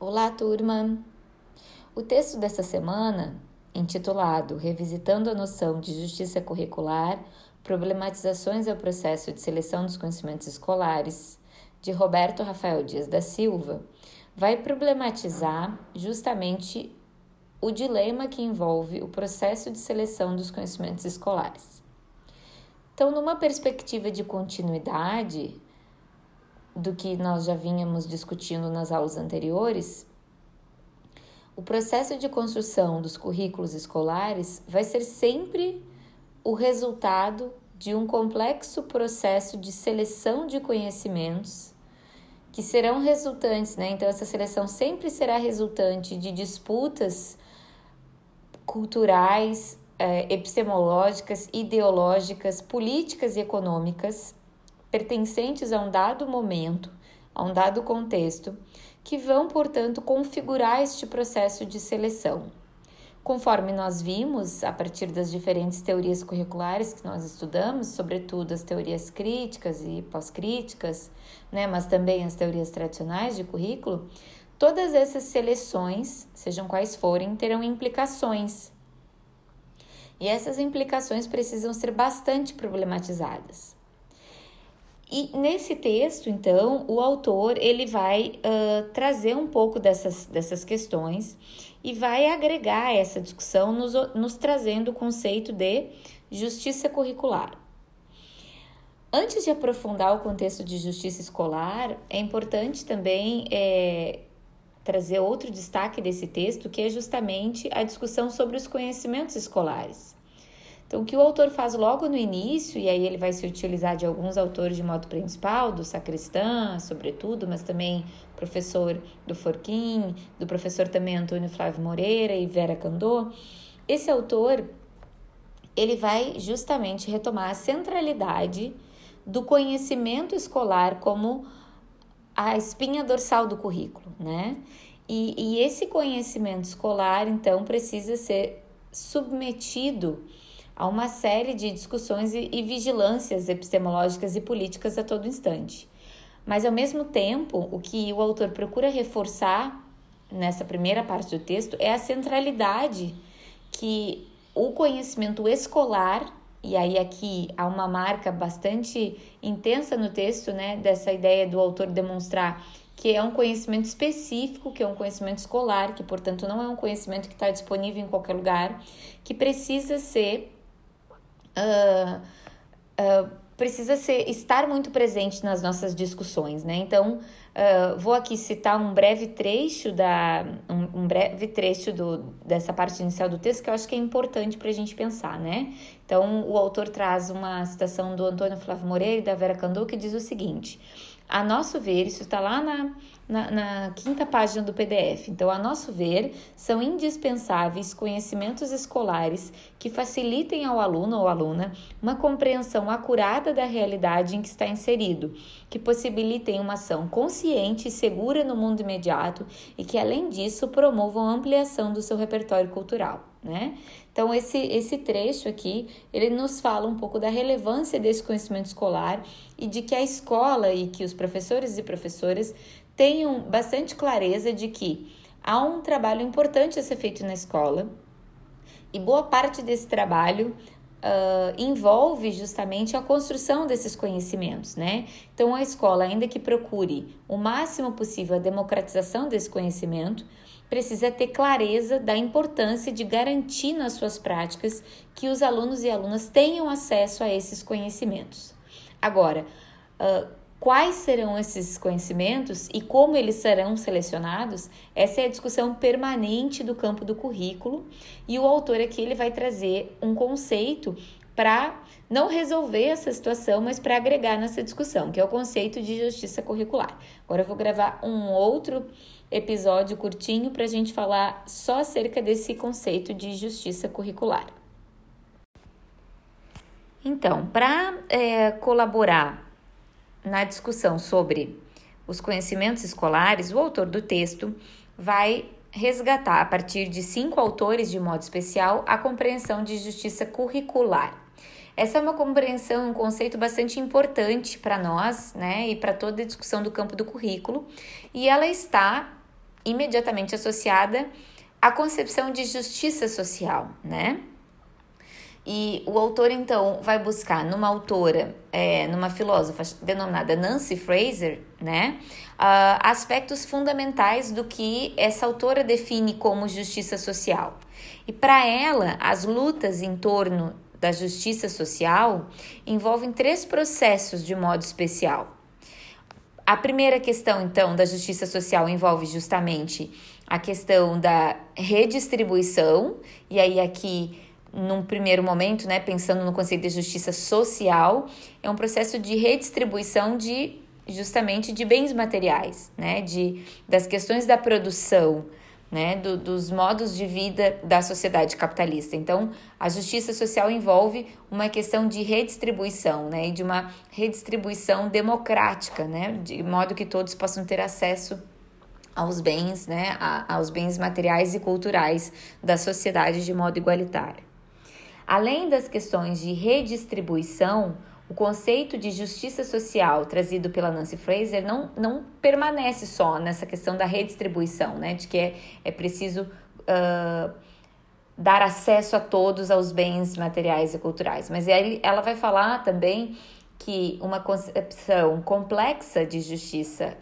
Olá, turma! O texto dessa semana, intitulado Revisitando a Noção de Justiça Curricular, Problematizações ao Processo de Seleção dos Conhecimentos Escolares, de Roberto Rafael Dias da Silva, vai problematizar justamente o dilema que envolve o processo de seleção dos conhecimentos escolares. Então, numa perspectiva de continuidade, do que nós já vínhamos discutindo nas aulas anteriores, o processo de construção dos currículos escolares vai ser sempre o resultado de um complexo processo de seleção de conhecimentos que serão resultantes, né? Então, essa seleção sempre será resultante de disputas culturais, eh, epistemológicas, ideológicas, políticas e econômicas pertencentes a um dado momento, a um dado contexto, que vão, portanto, configurar este processo de seleção. Conforme nós vimos, a partir das diferentes teorias curriculares que nós estudamos, sobretudo as teorias críticas e pós-críticas, né, mas também as teorias tradicionais de currículo, todas essas seleções, sejam quais forem, terão implicações. E essas implicações precisam ser bastante problematizadas. E nesse texto, então, o autor ele vai uh, trazer um pouco dessas, dessas questões e vai agregar essa discussão, nos, nos trazendo o conceito de justiça curricular. Antes de aprofundar o contexto de justiça escolar, é importante também é, trazer outro destaque desse texto, que é justamente a discussão sobre os conhecimentos escolares. Então, o que o autor faz logo no início, e aí ele vai se utilizar de alguns autores de modo principal, do Sacristã, sobretudo, mas também professor do Forquim, do professor também Antônio Flávio Moreira e Vera Candô. Esse autor, ele vai justamente retomar a centralidade do conhecimento escolar como a espinha dorsal do currículo, né? E, e esse conhecimento escolar, então, precisa ser submetido a uma série de discussões e, e vigilâncias epistemológicas e políticas a todo instante. Mas, ao mesmo tempo, o que o autor procura reforçar nessa primeira parte do texto é a centralidade que o conhecimento escolar, e aí aqui há uma marca bastante intensa no texto, né, dessa ideia do autor demonstrar que é um conhecimento específico, que é um conhecimento escolar, que portanto não é um conhecimento que está disponível em qualquer lugar, que precisa ser uh, precisa ser, estar muito presente nas nossas discussões, né? Então, uh, vou aqui citar um breve trecho da um, um, breve trecho do, dessa parte inicial do texto que eu acho que é importante para a gente pensar, né? Então, o autor traz uma citação do Antônio Flávio Moreira e da Vera Candô que diz o seguinte: a nosso ver, isso está lá na na, na, quinta página do PDF. Então, a nosso ver, são indispensáveis conhecimentos escolares que facilitem ao aluno ou aluna uma compreensão acurada da realidade em que está inserido, que possibilitem uma ação consciente e segura no mundo imediato e que, além disso, promovam a ampliação do seu repertório cultural. Né? Então, esse, esse trecho aqui, ele nos fala um pouco da relevância desse conhecimento escolar e de que a escola e que os professores e professoras tenham bastante clareza de que há um trabalho importante a ser feito na escola e boa parte desse trabalho Uh, envolve justamente a construção desses conhecimentos, né? Então, a escola, ainda que procure o máximo possível a democratização desse conhecimento, precisa ter clareza da importância de garantir nas suas práticas que os alunos e alunas tenham acesso a esses conhecimentos. Agora, uh, Quais serão esses conhecimentos e como eles serão selecionados? Essa é a discussão permanente do campo do currículo e o autor aqui ele vai trazer um conceito para não resolver essa situação, mas para agregar nessa discussão, que é o conceito de justiça curricular. Agora eu vou gravar um outro episódio curtinho para a gente falar só acerca desse conceito de justiça curricular. Então, para é, colaborar na discussão sobre os conhecimentos escolares, o autor do texto vai resgatar, a partir de cinco autores de modo especial, a compreensão de justiça curricular. Essa é uma compreensão, um conceito bastante importante para nós, né, e para toda a discussão do campo do currículo, e ela está imediatamente associada à concepção de justiça social, né? E o autor, então, vai buscar numa autora, é, numa filósofa denominada Nancy Fraser, né, uh, aspectos fundamentais do que essa autora define como justiça social. E para ela, as lutas em torno da justiça social envolvem três processos de modo especial. A primeira questão, então, da justiça social envolve justamente a questão da redistribuição, e aí aqui num primeiro momento, né, pensando no conceito de justiça social, é um processo de redistribuição de justamente de bens materiais, né, de das questões da produção, né, do, dos modos de vida da sociedade capitalista. Então, a justiça social envolve uma questão de redistribuição, né, e de uma redistribuição democrática, né, de modo que todos possam ter acesso aos bens, né, a, aos bens materiais e culturais da sociedade de modo igualitário. Além das questões de redistribuição, o conceito de justiça social trazido pela Nancy Fraser não, não permanece só nessa questão da redistribuição, né? De que é, é preciso uh, dar acesso a todos aos bens materiais e culturais. Mas ela vai falar também que uma concepção complexa de justiça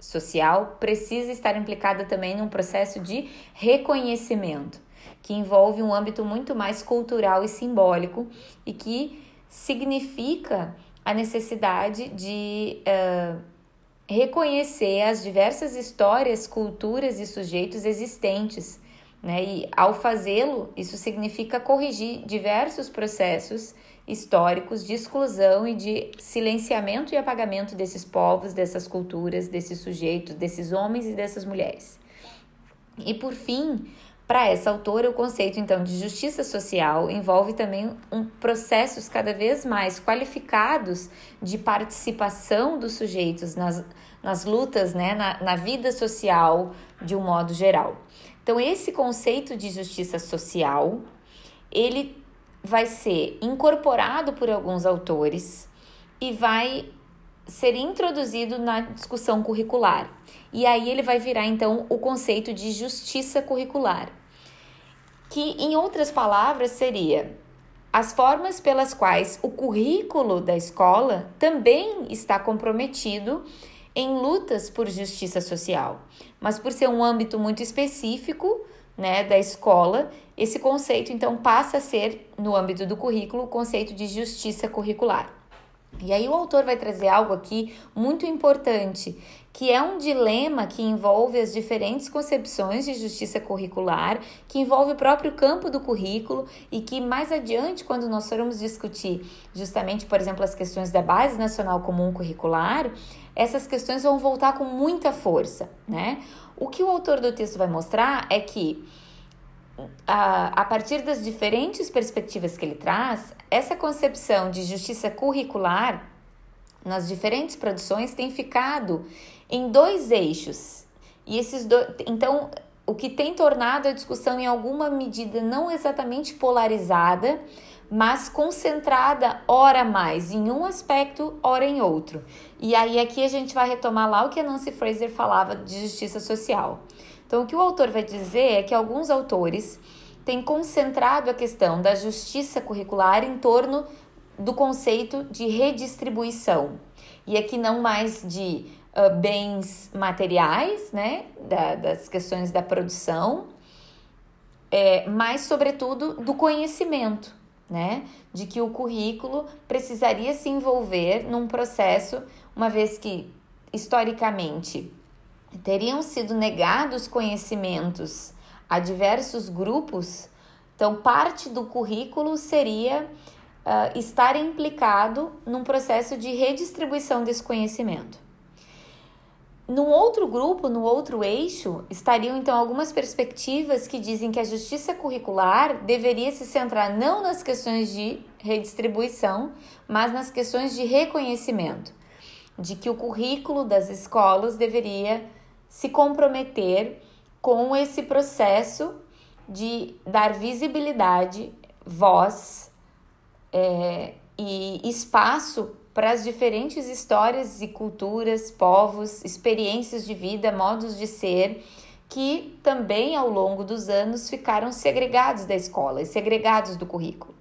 social precisa estar implicada também num processo de reconhecimento que envolve um âmbito muito mais cultural e simbólico e que significa a necessidade de uh, reconhecer as diversas histórias, culturas e sujeitos existentes. Né? E ao fazê-lo, isso significa corrigir diversos processos históricos de exclusão e de silenciamento e apagamento desses povos, dessas culturas, desses sujeitos, desses homens e dessas mulheres. E por fim, para essa autora, o conceito então de justiça social envolve também um processos cada vez mais qualificados de participação dos sujeitos nas, nas lutas, né, na, na vida social de um modo geral. Então, esse conceito de justiça social, ele vai ser incorporado por alguns autores e vai ser introduzido na discussão curricular. E aí ele vai virar então o conceito de justiça curricular que em outras palavras seria as formas pelas quais o currículo da escola também está comprometido em lutas por justiça social, mas por ser um âmbito muito específico, né, da escola, esse conceito então passa a ser no âmbito do currículo o conceito de justiça curricular. E aí o autor vai trazer algo aqui muito importante, que é um dilema que envolve as diferentes concepções de justiça curricular, que envolve o próprio campo do currículo e que mais adiante, quando nós formos discutir justamente, por exemplo, as questões da Base Nacional Comum Curricular, essas questões vão voltar com muita força, né? O que o autor do texto vai mostrar é que a, a partir das diferentes perspectivas que ele traz, essa concepção de justiça curricular nas diferentes produções tem ficado em dois eixos. E esses dois, então, o que tem tornado a discussão em alguma medida não exatamente polarizada, mas concentrada ora mais em um aspecto, ora em outro. E aí aqui a gente vai retomar lá o que a Nancy Fraser falava de justiça social. Então, o que o autor vai dizer é que alguns autores têm concentrado a questão da justiça curricular em torno do conceito de redistribuição. E aqui não mais de uh, bens materiais, né, da, das questões da produção, é, mas, sobretudo, do conhecimento, né, de que o currículo precisaria se envolver num processo, uma vez que, historicamente, teriam sido negados conhecimentos a diversos grupos, então parte do currículo seria uh, estar implicado num processo de redistribuição desse conhecimento. No outro grupo, no outro eixo, estariam então algumas perspectivas que dizem que a justiça curricular deveria se centrar não nas questões de redistribuição, mas nas questões de reconhecimento, de que o currículo das escolas deveria se comprometer com esse processo de dar visibilidade, voz é, e espaço para as diferentes histórias e culturas, povos, experiências de vida, modos de ser, que também ao longo dos anos ficaram segregados da escola e segregados do currículo.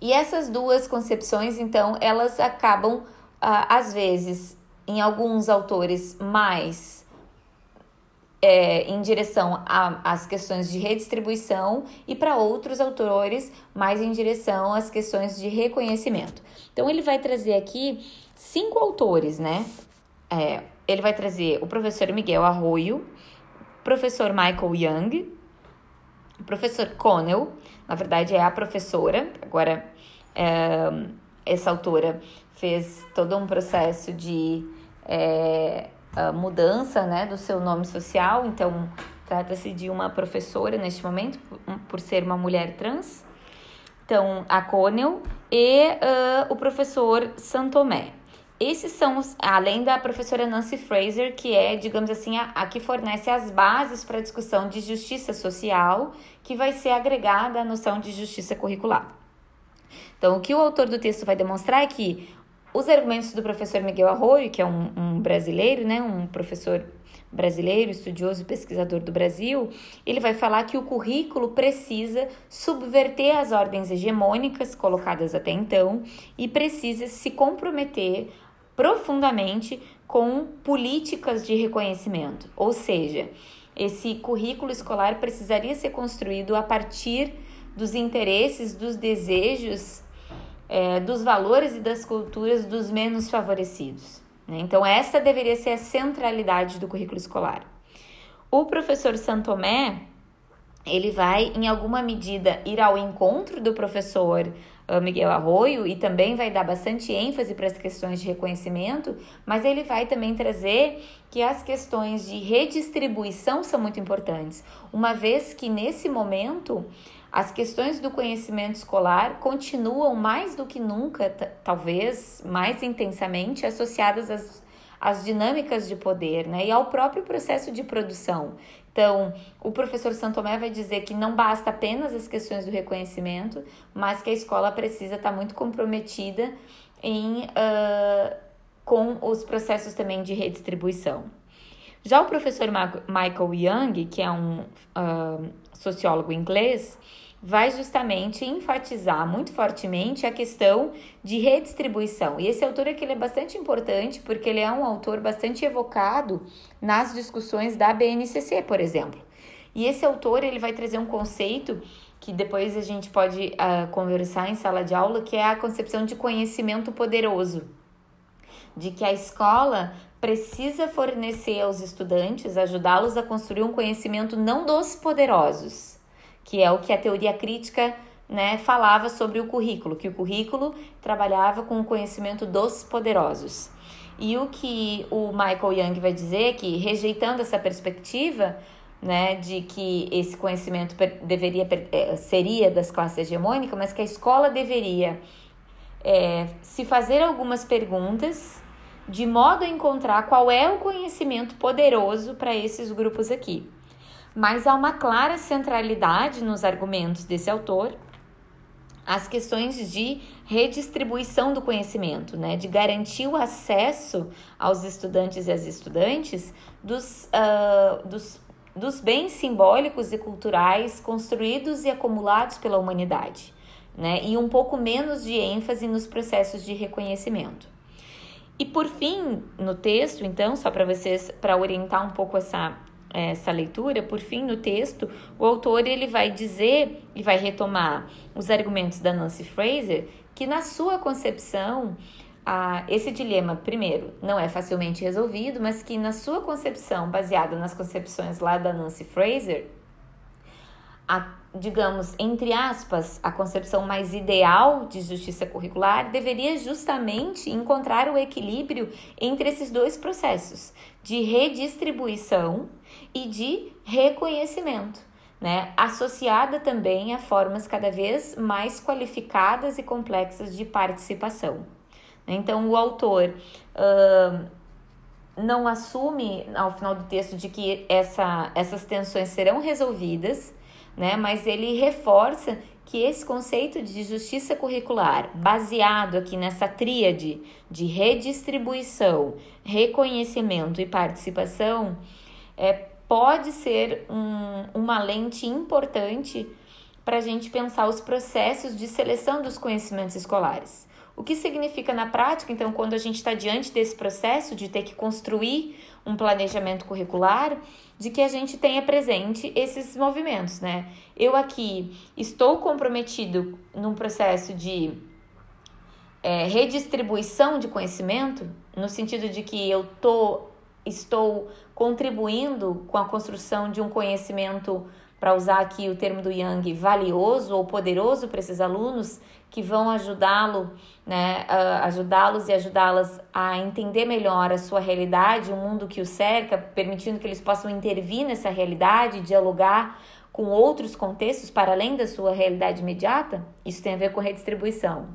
E essas duas concepções, então, elas acabam, ah, às vezes, em alguns autores, mais é, em direção às questões de redistribuição e para outros autores mais em direção às questões de reconhecimento. Então ele vai trazer aqui cinco autores, né? É, ele vai trazer o professor Miguel Arroio, professor Michael Young, professor Connell, na verdade é a professora, agora é, essa autora fez todo um processo de mudança né, do seu nome social, então trata-se de uma professora neste momento, por ser uma mulher trans. Então, a Connell e uh, o professor Santomé. Esses são, os, além da professora Nancy Fraser, que é, digamos assim, a, a que fornece as bases para a discussão de justiça social, que vai ser agregada à noção de justiça curricular. Então, o que o autor do texto vai demonstrar é que os argumentos do professor Miguel Arroio, que é um, um brasileiro, né, um professor brasileiro, estudioso e pesquisador do Brasil, ele vai falar que o currículo precisa subverter as ordens hegemônicas colocadas até então e precisa se comprometer profundamente com políticas de reconhecimento. Ou seja, esse currículo escolar precisaria ser construído a partir dos interesses, dos desejos é, dos valores e das culturas dos menos favorecidos. Né? Então, essa deveria ser a centralidade do currículo escolar. O professor Santomé, ele vai, em alguma medida, ir ao encontro do professor uh, Miguel Arroio e também vai dar bastante ênfase para as questões de reconhecimento, mas ele vai também trazer que as questões de redistribuição são muito importantes, uma vez que nesse momento as questões do conhecimento escolar continuam mais do que nunca, talvez mais intensamente, associadas às, às dinâmicas de poder né? e ao próprio processo de produção. Então, o professor Santomé vai dizer que não basta apenas as questões do reconhecimento, mas que a escola precisa estar muito comprometida em, uh, com os processos também de redistribuição. Já o professor Michael Young, que é um uh, sociólogo inglês, vai justamente enfatizar muito fortemente a questão de redistribuição. E esse autor aqui ele é bastante importante porque ele é um autor bastante evocado nas discussões da BNCC, por exemplo. E esse autor ele vai trazer um conceito que depois a gente pode uh, conversar em sala de aula, que é a concepção de conhecimento poderoso. De que a escola precisa fornecer aos estudantes, ajudá-los a construir um conhecimento não dos poderosos, que é o que a teoria crítica né, falava sobre o currículo, que o currículo trabalhava com o conhecimento dos poderosos. E o que o Michael Young vai dizer é que, rejeitando essa perspectiva, né, de que esse conhecimento deveria é, seria das classes hegemônicas, mas que a escola deveria é, se fazer algumas perguntas de modo a encontrar qual é o conhecimento poderoso para esses grupos aqui. Mas há uma clara centralidade nos argumentos desse autor as questões de redistribuição do conhecimento, né, de garantir o acesso aos estudantes e às estudantes dos, uh, dos, dos bens simbólicos e culturais construídos e acumulados pela humanidade, né, e um pouco menos de ênfase nos processos de reconhecimento. E por fim, no texto, então, só para vocês, para orientar um pouco essa, essa leitura, por fim, no texto, o autor ele vai dizer e vai retomar os argumentos da Nancy Fraser, que na sua concepção, a, esse dilema, primeiro, não é facilmente resolvido, mas que na sua concepção, baseada nas concepções lá da Nancy Fraser, a, digamos, entre aspas, a concepção mais ideal de justiça curricular deveria justamente encontrar o equilíbrio entre esses dois processos de redistribuição e de reconhecimento, né? associada também a formas cada vez mais qualificadas e complexas de participação. Então, o autor uh, não assume, ao final do texto, de que essa, essas tensões serão resolvidas, né? mas ele reforça que esse conceito de justiça curricular, baseado aqui nessa tríade de redistribuição, reconhecimento e participação, é, pode ser um, uma lente importante para a gente pensar os processos de seleção dos conhecimentos escolares. O que significa na prática, então, quando a gente está diante desse processo de ter que construir um planejamento curricular, de que a gente tenha presente esses movimentos, né? Eu aqui estou comprometido num processo de é, redistribuição de conhecimento, no sentido de que eu tô, estou contribuindo com a construção de um conhecimento para usar aqui o termo do Yang, valioso ou poderoso para esses alunos que vão ajudá-lo, né, ajudá-los e ajudá-las a entender melhor a sua realidade, o mundo que o cerca, permitindo que eles possam intervir nessa realidade, dialogar com outros contextos para além da sua realidade imediata. Isso tem a ver com redistribuição.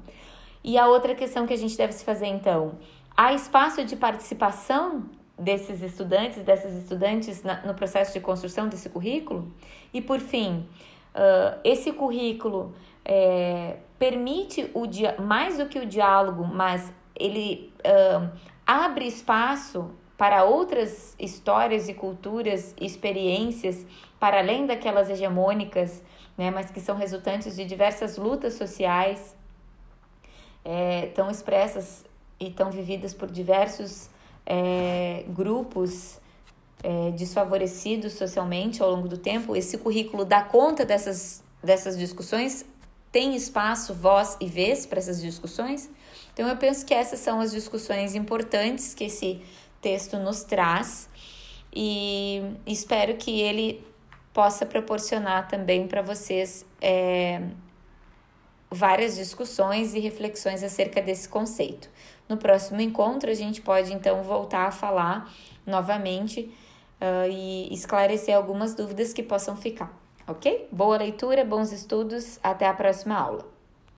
E a outra questão que a gente deve se fazer então, há espaço de participação desses estudantes, dessas estudantes na, no processo de construção desse currículo. E por fim, uh, esse currículo é, permite o dia, mais do que o diálogo, mas ele uh, abre espaço para outras histórias e culturas, experiências para além daquelas hegemônicas, né, mas que são resultantes de diversas lutas sociais, é, tão expressas e tão vividas por diversos é, grupos é, desfavorecidos socialmente ao longo do tempo, esse currículo dá conta dessas, dessas discussões, tem espaço, voz e vez para essas discussões. Então, eu penso que essas são as discussões importantes que esse texto nos traz e espero que ele possa proporcionar também para vocês é, várias discussões e reflexões acerca desse conceito. No próximo encontro, a gente pode então voltar a falar novamente uh, e esclarecer algumas dúvidas que possam ficar, ok? Boa leitura, bons estudos, até a próxima aula.